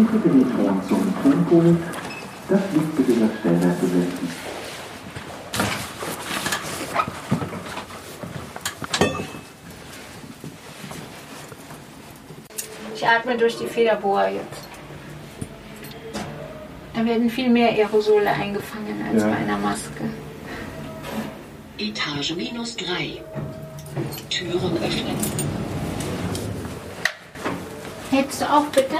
Bitte den Ton zum Tonpult. Das Licht bitte das Stellwerk besetzen. Ich atme durch die Federbohr jetzt. Da werden viel mehr Aerosole eingefangen als Ja. bei einer Maske. Etage minus 3. Türen öffnen. Hältst du auch bitte?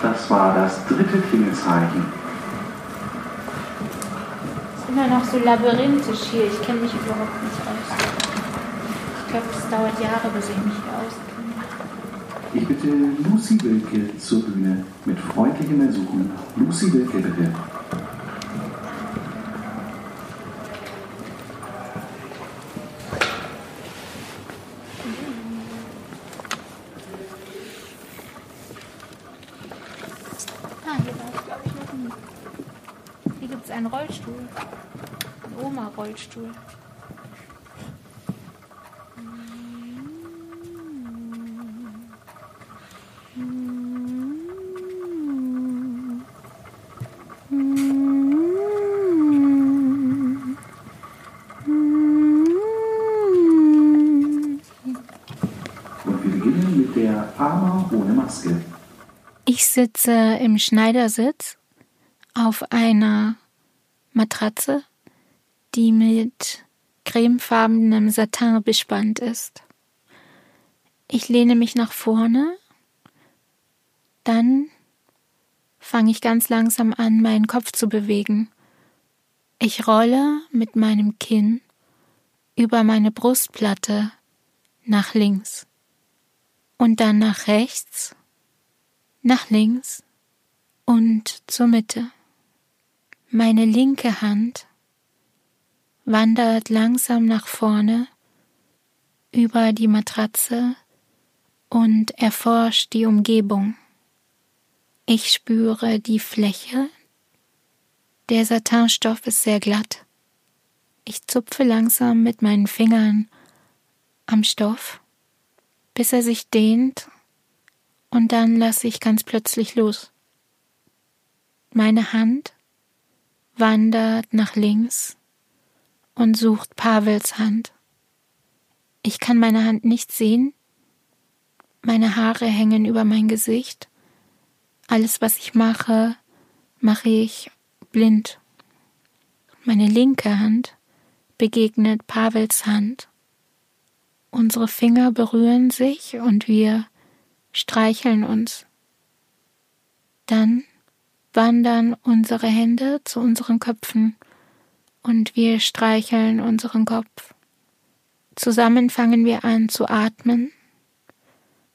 Das war das dritte Klingelzeichen. Ist immer noch so labyrinthisch hier. Ich kenne mich überhaupt nicht aus. Ich glaube, es dauert Jahre, bis ich mich hier auskenne. Ich bitte Lucy Wilke zur Bühne mit freundlichem Ersuchen. Lucy Wilke bitte. Ah, hier war ich, glaube ich, noch nie. Hier gibt es einen Rollstuhl. Einen Oma-Rollstuhl. Und wir beginnen mit der Armer ohne Maske. Ich sitze im Schneidersitz auf einer Matratze, die mit cremefarbenem Satin bespannt ist. Ich lehne mich nach vorne, dann fange ich ganz langsam an, meinen Kopf zu bewegen. Ich rolle mit meinem Kinn über meine Brustplatte nach links und dann nach rechts nach links und zur Mitte. Meine linke Hand wandert langsam nach vorne über die Matratze und erforscht die Umgebung. Ich spüre die Fläche. Der Satinstoff ist sehr glatt. Ich zupfe langsam mit meinen Fingern am Stoff, bis er sich dehnt und dann lasse ich ganz plötzlich los. Meine Hand wandert nach links und sucht Pavels Hand. Ich kann meine Hand nicht sehen. Meine Haare hängen über mein Gesicht. Alles, was ich mache, mache ich blind. Meine linke Hand begegnet Pavels Hand. Unsere Finger berühren sich und wir streicheln uns. Dann wandern unsere Hände zu unseren Köpfen und wir streicheln unseren Kopf. Zusammen fangen wir an zu atmen.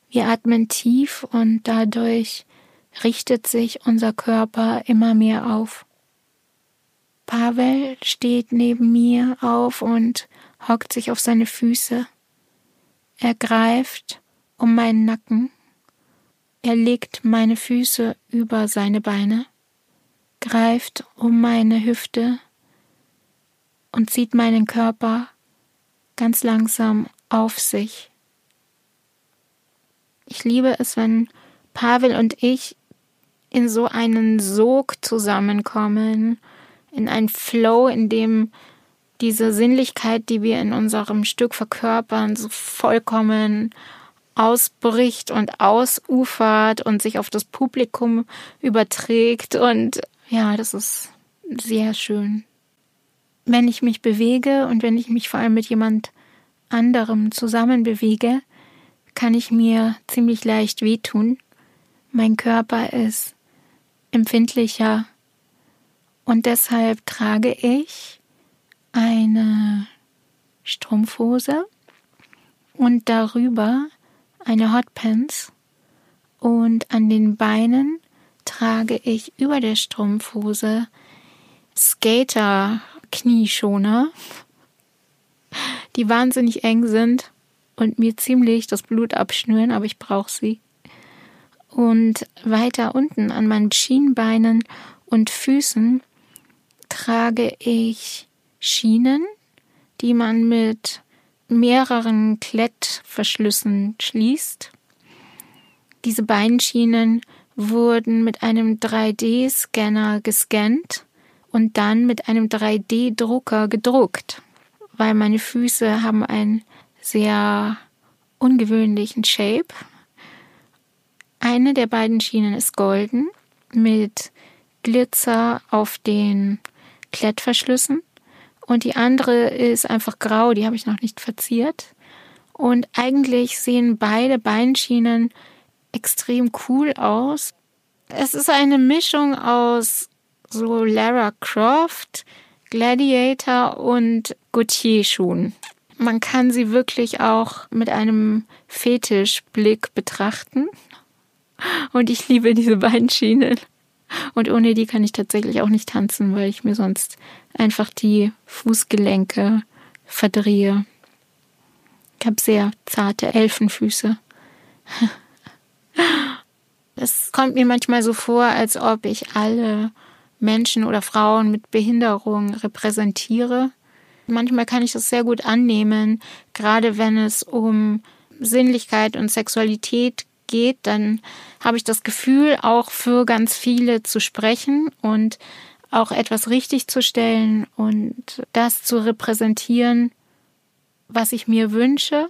Wir atmen tief und dadurch richtet sich unser Körper immer mehr auf. Pavel steht neben mir auf und hockt sich auf seine Füße. Er greift um meinen Nacken. Er legt meine Füße über seine Beine, greift um meine Hüfte und zieht meinen Körper ganz langsam auf sich. Ich liebe es, wenn Pavel und ich in so einen Sog zusammenkommen, in einen Flow, in dem diese Sinnlichkeit, die wir in unserem Stück verkörpern, so vollkommen ausbricht und ausufert und sich auf das Publikum überträgt. Und ja, das ist sehr schön. Wenn ich mich bewege und wenn ich mich vor allem mit jemand anderem zusammen bewege, kann ich mir ziemlich leicht wehtun. Mein Körper ist empfindlicher und deshalb trage ich eine Strumpfhose und darüber eine Hotpants und an den Beinen trage ich über der Strumpfhose Skater Knieschoner, die wahnsinnig eng sind und mir ziemlich das Blut abschnüren, aber ich brauche sie. Und weiter unten an meinen Schienbeinen und Füßen trage ich Schienen, die man mit mehreren Klettverschlüssen schließt. Diese beiden Schienen wurden mit einem 3D-Scanner gescannt und dann mit einem 3D-Drucker gedruckt, weil meine Füße haben einen sehr ungewöhnlichen Shape. Eine der beiden Schienen ist golden mit Glitzer auf den Klettverschlüssen und die andere ist einfach grau, die habe ich noch nicht verziert. Und eigentlich sehen beide Beinschienen extrem cool aus. Es ist eine Mischung aus so Lara Croft, Gladiator und Gautier-Schuhen. Man kann sie wirklich auch mit einem Fetischblick betrachten. Und ich liebe diese beiden Schienen. Und ohne die kann ich tatsächlich auch nicht tanzen, weil ich mir sonst einfach die Fußgelenke verdrehe. Ich habe sehr zarte Elfenfüße. Es kommt mir manchmal so vor, als ob ich alle Menschen oder Frauen mit Behinderung repräsentiere. Manchmal kann ich das sehr gut annehmen, gerade wenn es um Sinnlichkeit und Sexualität geht, dann habe ich das Gefühl, auch für ganz viele zu sprechen und auch etwas richtig zu stellen und das zu repräsentieren, was ich mir wünsche.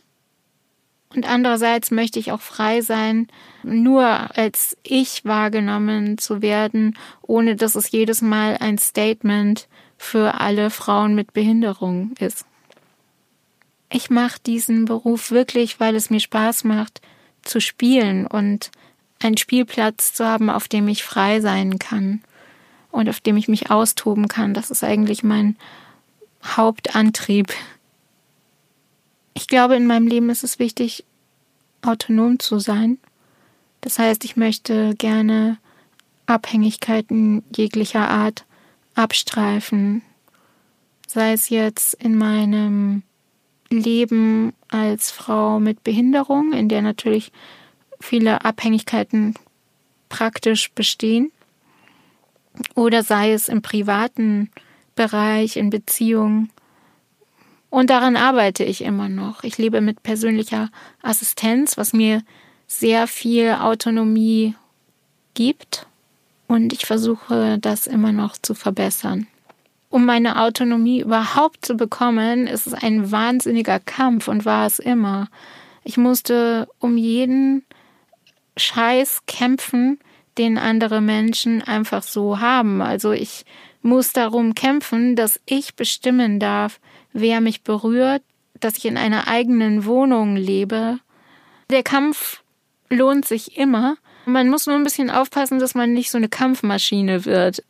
Und andererseits möchte ich auch frei sein, nur als ich wahrgenommen zu werden, ohne dass es jedes Mal ein Statement für alle Frauen mit Behinderung ist. Ich mache diesen Beruf wirklich, weil es mir Spaß macht, zu spielen und einen Spielplatz zu haben, auf dem ich frei sein kann und auf dem ich mich austoben kann. Das ist eigentlich mein Hauptantrieb. Ich glaube, in meinem Leben ist es wichtig, autonom zu sein. Das heißt, ich möchte gerne Abhängigkeiten jeglicher Art abstreifen, sei es jetzt in meinem Leben als Frau mit Behinderung, in der natürlich viele Abhängigkeiten praktisch bestehen, oder sei es im privaten Bereich, in Beziehungen. Und daran arbeite ich immer noch. Ich lebe mit persönlicher Assistenz, was mir sehr viel Autonomie gibt. Und ich versuche das immer noch zu verbessern um meine Autonomie überhaupt zu bekommen, ist es ein wahnsinniger Kampf und war es immer. Ich musste um jeden Scheiß kämpfen, den andere Menschen einfach so haben. Also ich muss darum kämpfen, dass ich bestimmen darf, wer mich berührt, dass ich in einer eigenen Wohnung lebe. Der Kampf lohnt sich immer. Man muss nur ein bisschen aufpassen, dass man nicht so eine Kampfmaschine wird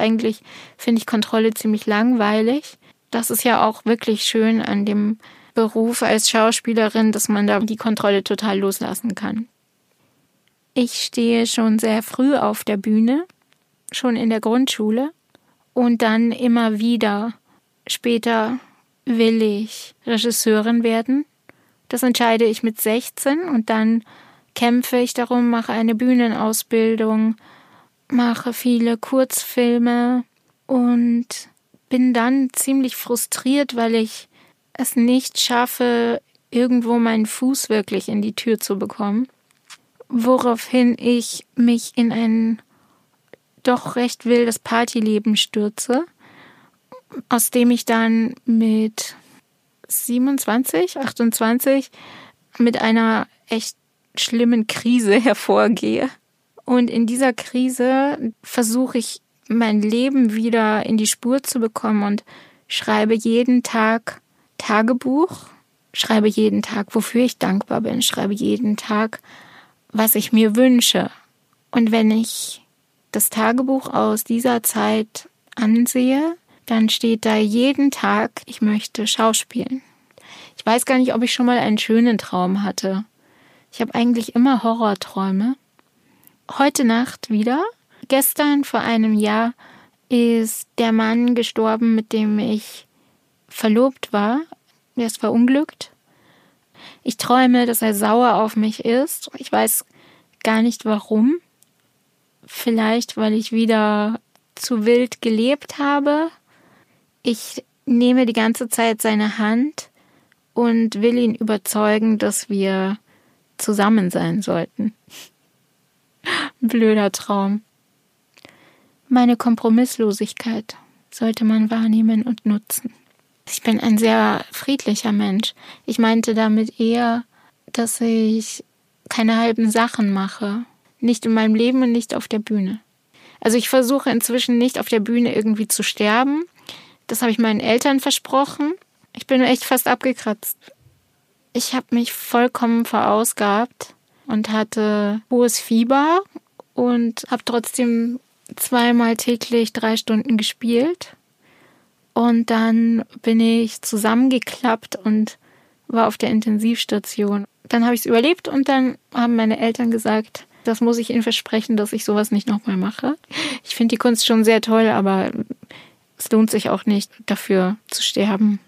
eigentlich finde ich Kontrolle ziemlich langweilig. Das ist ja auch wirklich schön an dem Beruf als Schauspielerin, dass man da die Kontrolle total loslassen kann. Ich stehe schon sehr früh auf der Bühne, schon in der Grundschule und dann immer wieder. Später will ich Regisseurin werden. Das entscheide ich mit 16 und dann kämpfe ich darum, mache eine Bühnenausbildung, mache viele Kurzfilme und bin dann ziemlich frustriert, weil ich es nicht schaffe, irgendwo meinen Fuß wirklich in die Tür zu bekommen. Woraufhin ich mich in ein doch recht wildes Partyleben stürze, aus dem ich dann mit 27, 28 mit einer echt schlimmen Krise hervorgehe. Und in dieser Krise versuche ich mein Leben wieder in die Spur zu bekommen und schreibe jeden Tag Tagebuch, schreibe jeden Tag, wofür ich dankbar bin, schreibe jeden Tag, was ich mir wünsche. Und wenn ich das Tagebuch aus dieser Zeit ansehe, dann steht da jeden Tag, ich möchte schauspielen. Ich weiß gar nicht, ob ich schon mal einen schönen Traum hatte. Ich habe eigentlich immer Horrorträume heute Nacht wieder. Gestern vor einem Jahr ist der Mann gestorben, mit dem ich verlobt war. Er ist verunglückt. Ich träume, dass er sauer auf mich ist. Ich weiß gar nicht warum. Vielleicht, weil ich wieder zu wild gelebt habe. Ich nehme die ganze Zeit seine Hand und will ihn überzeugen, dass wir zusammen sein sollten. Blöder Traum. Meine Kompromisslosigkeit sollte man wahrnehmen und nutzen. Ich bin ein sehr friedlicher Mensch. Ich meinte damit eher, dass ich keine halben Sachen mache. Nicht in meinem Leben und nicht auf der Bühne. Also ich versuche inzwischen nicht auf der Bühne irgendwie zu sterben. Das habe ich meinen Eltern versprochen. Ich bin echt fast abgekratzt. Ich habe mich vollkommen verausgabt und hatte hohes Fieber und habe trotzdem zweimal täglich drei Stunden gespielt. Und dann bin ich zusammengeklappt und war auf der Intensivstation. Dann habe ich es überlebt und dann haben meine Eltern gesagt, das muss ich ihnen versprechen, dass ich sowas nicht nochmal mache. Ich finde die Kunst schon sehr toll, aber es lohnt sich auch nicht, dafür zu sterben.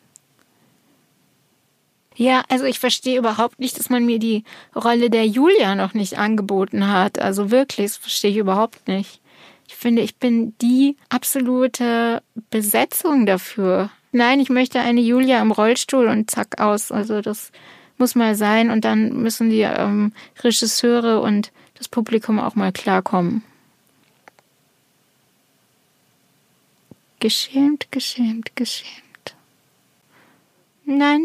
Ja, also ich verstehe überhaupt nicht, dass man mir die Rolle der Julia noch nicht angeboten hat. Also wirklich, das verstehe ich überhaupt nicht. Ich finde, ich bin die absolute Besetzung dafür. Nein, ich möchte eine Julia im Rollstuhl und zack aus. Also das muss mal sein und dann müssen die ähm, Regisseure und das Publikum auch mal klarkommen. Geschämt, geschämt, geschämt. Nein,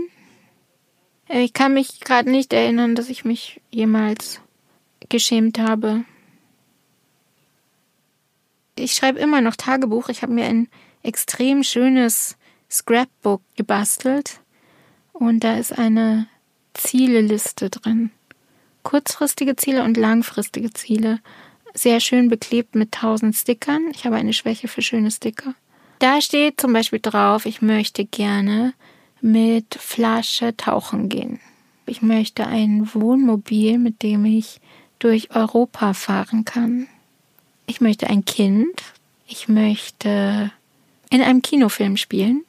ich kann mich gerade nicht erinnern, dass ich mich jemals geschämt habe. Ich schreibe immer noch Tagebuch. Ich habe mir ein extrem schönes Scrapbook gebastelt und da ist eine Zieleliste drin. Kurzfristige Ziele und langfristige Ziele. Sehr schön beklebt mit tausend Stickern. Ich habe eine Schwäche für schöne Sticker. Da steht zum Beispiel drauf, ich möchte gerne mit Flasche tauchen gehen. Ich möchte ein Wohnmobil, mit dem ich durch Europa fahren kann. Ich möchte ein Kind. Ich möchte in einem Kinofilm spielen.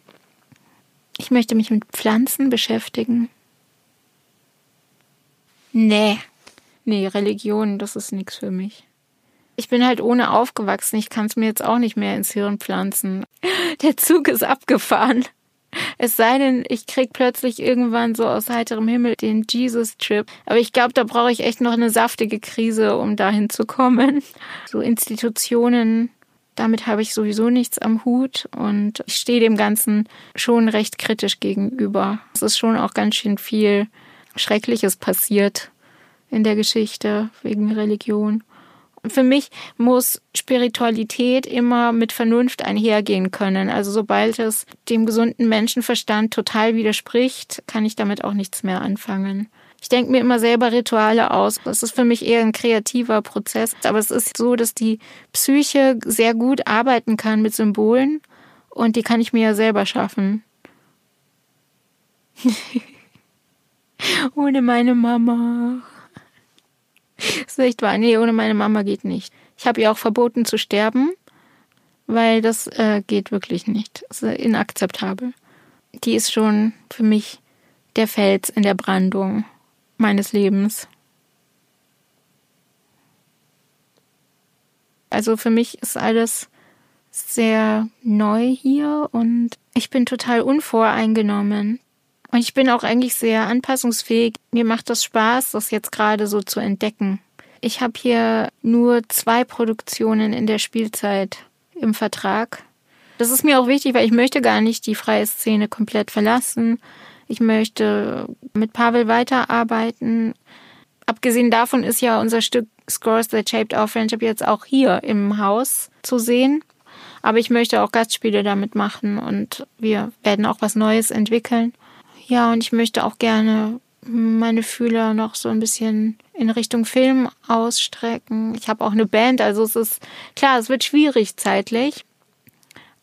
Ich möchte mich mit Pflanzen beschäftigen. Nee. Nee, Religion, das ist nichts für mich. Ich bin halt ohne aufgewachsen. Ich kann es mir jetzt auch nicht mehr ins Hirn pflanzen. Der Zug ist abgefahren. Es sei denn, ich krieg plötzlich irgendwann so aus heiterem Himmel den Jesus-Trip. Aber ich glaube, da brauche ich echt noch eine saftige Krise, um dahin zu kommen. So Institutionen, damit habe ich sowieso nichts am Hut und ich stehe dem Ganzen schon recht kritisch gegenüber. Es ist schon auch ganz schön viel Schreckliches passiert in der Geschichte wegen Religion. Für mich muss Spiritualität immer mit Vernunft einhergehen können. Also sobald es dem gesunden Menschenverstand total widerspricht, kann ich damit auch nichts mehr anfangen. Ich denke mir immer selber Rituale aus. Das ist für mich eher ein kreativer Prozess. Aber es ist so, dass die Psyche sehr gut arbeiten kann mit Symbolen und die kann ich mir ja selber schaffen. Ohne meine Mama. Das ist echt wahr. Nee, ohne meine Mama geht nicht. Ich habe ihr auch verboten zu sterben, weil das äh, geht wirklich nicht. Das ist inakzeptabel. Die ist schon für mich der Fels in der Brandung meines Lebens. Also für mich ist alles sehr neu hier und ich bin total unvoreingenommen. Und ich bin auch eigentlich sehr anpassungsfähig. Mir macht das Spaß, das jetzt gerade so zu entdecken. Ich habe hier nur zwei Produktionen in der Spielzeit im Vertrag. Das ist mir auch wichtig, weil ich möchte gar nicht die freie Szene komplett verlassen. Ich möchte mit Pavel weiterarbeiten. Abgesehen davon ist ja unser Stück Scores That Shaped Our Friendship jetzt auch hier im Haus zu sehen. Aber ich möchte auch Gastspiele damit machen und wir werden auch was Neues entwickeln. Ja, und ich möchte auch gerne meine Fühler noch so ein bisschen in Richtung Film ausstrecken. Ich habe auch eine Band, also es ist klar, es wird schwierig zeitlich,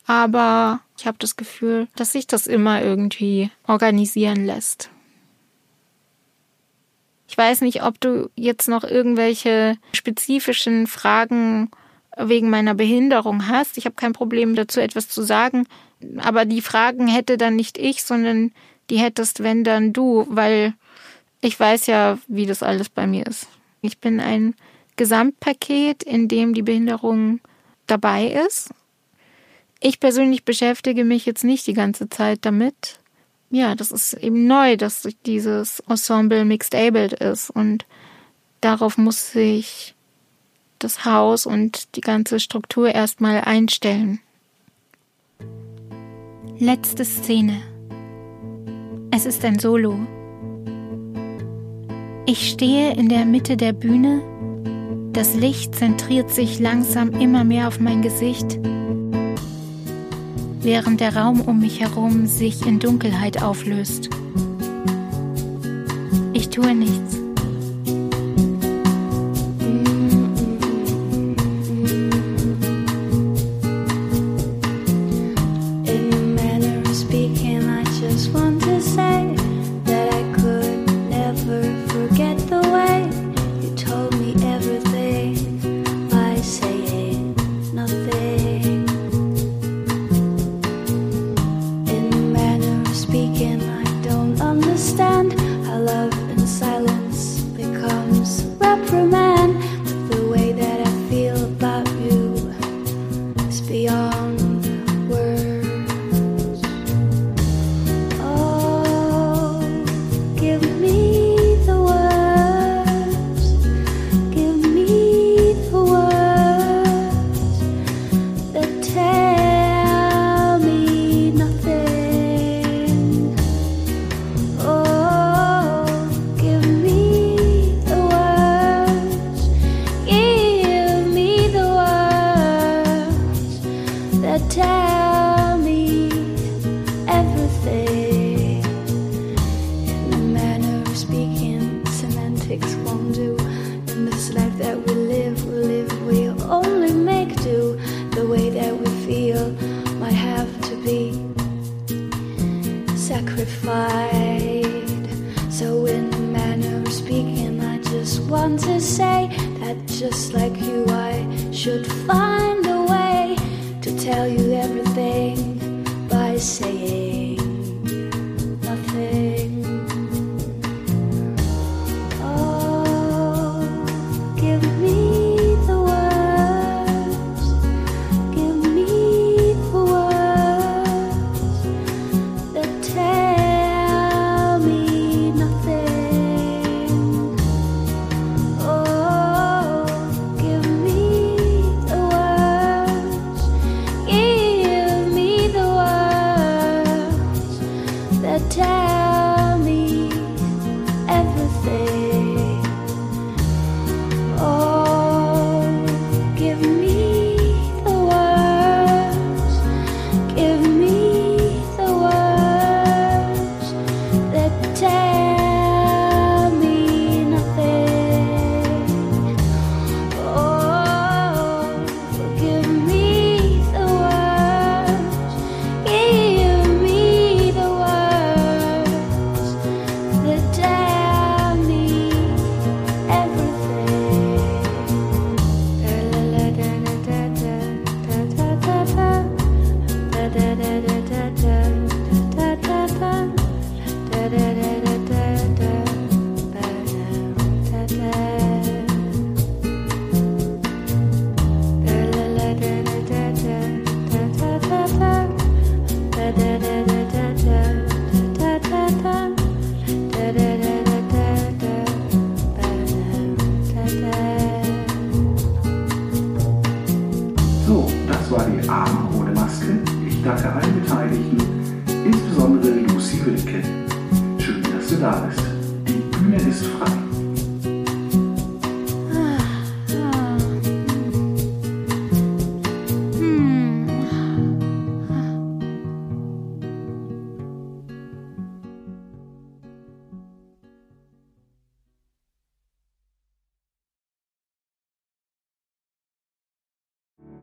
aber ich habe das Gefühl, dass sich das immer irgendwie organisieren lässt. Ich weiß nicht, ob du jetzt noch irgendwelche spezifischen Fragen wegen meiner Behinderung hast. Ich habe kein Problem dazu etwas zu sagen, aber die Fragen hätte dann nicht ich, sondern die hättest, wenn dann du, weil ich weiß ja, wie das alles bei mir ist. Ich bin ein Gesamtpaket, in dem die Behinderung dabei ist. ich persönlich beschäftige mich jetzt nicht die ganze Zeit damit. Ja, das ist eben neu, dass dieses Ensemble mixed abled ist und darauf muss sich das Haus und die ganze Struktur erstmal einstellen. Letzte Szene. Es ist ein Solo. Ich stehe in der Mitte der Bühne. Das Licht zentriert sich langsam immer mehr auf mein Gesicht, während der Raum um mich herum sich in Dunkelheit auflöst. Ich tue nichts. So, in the manner of speaking, I just want to say that just like you, I should find.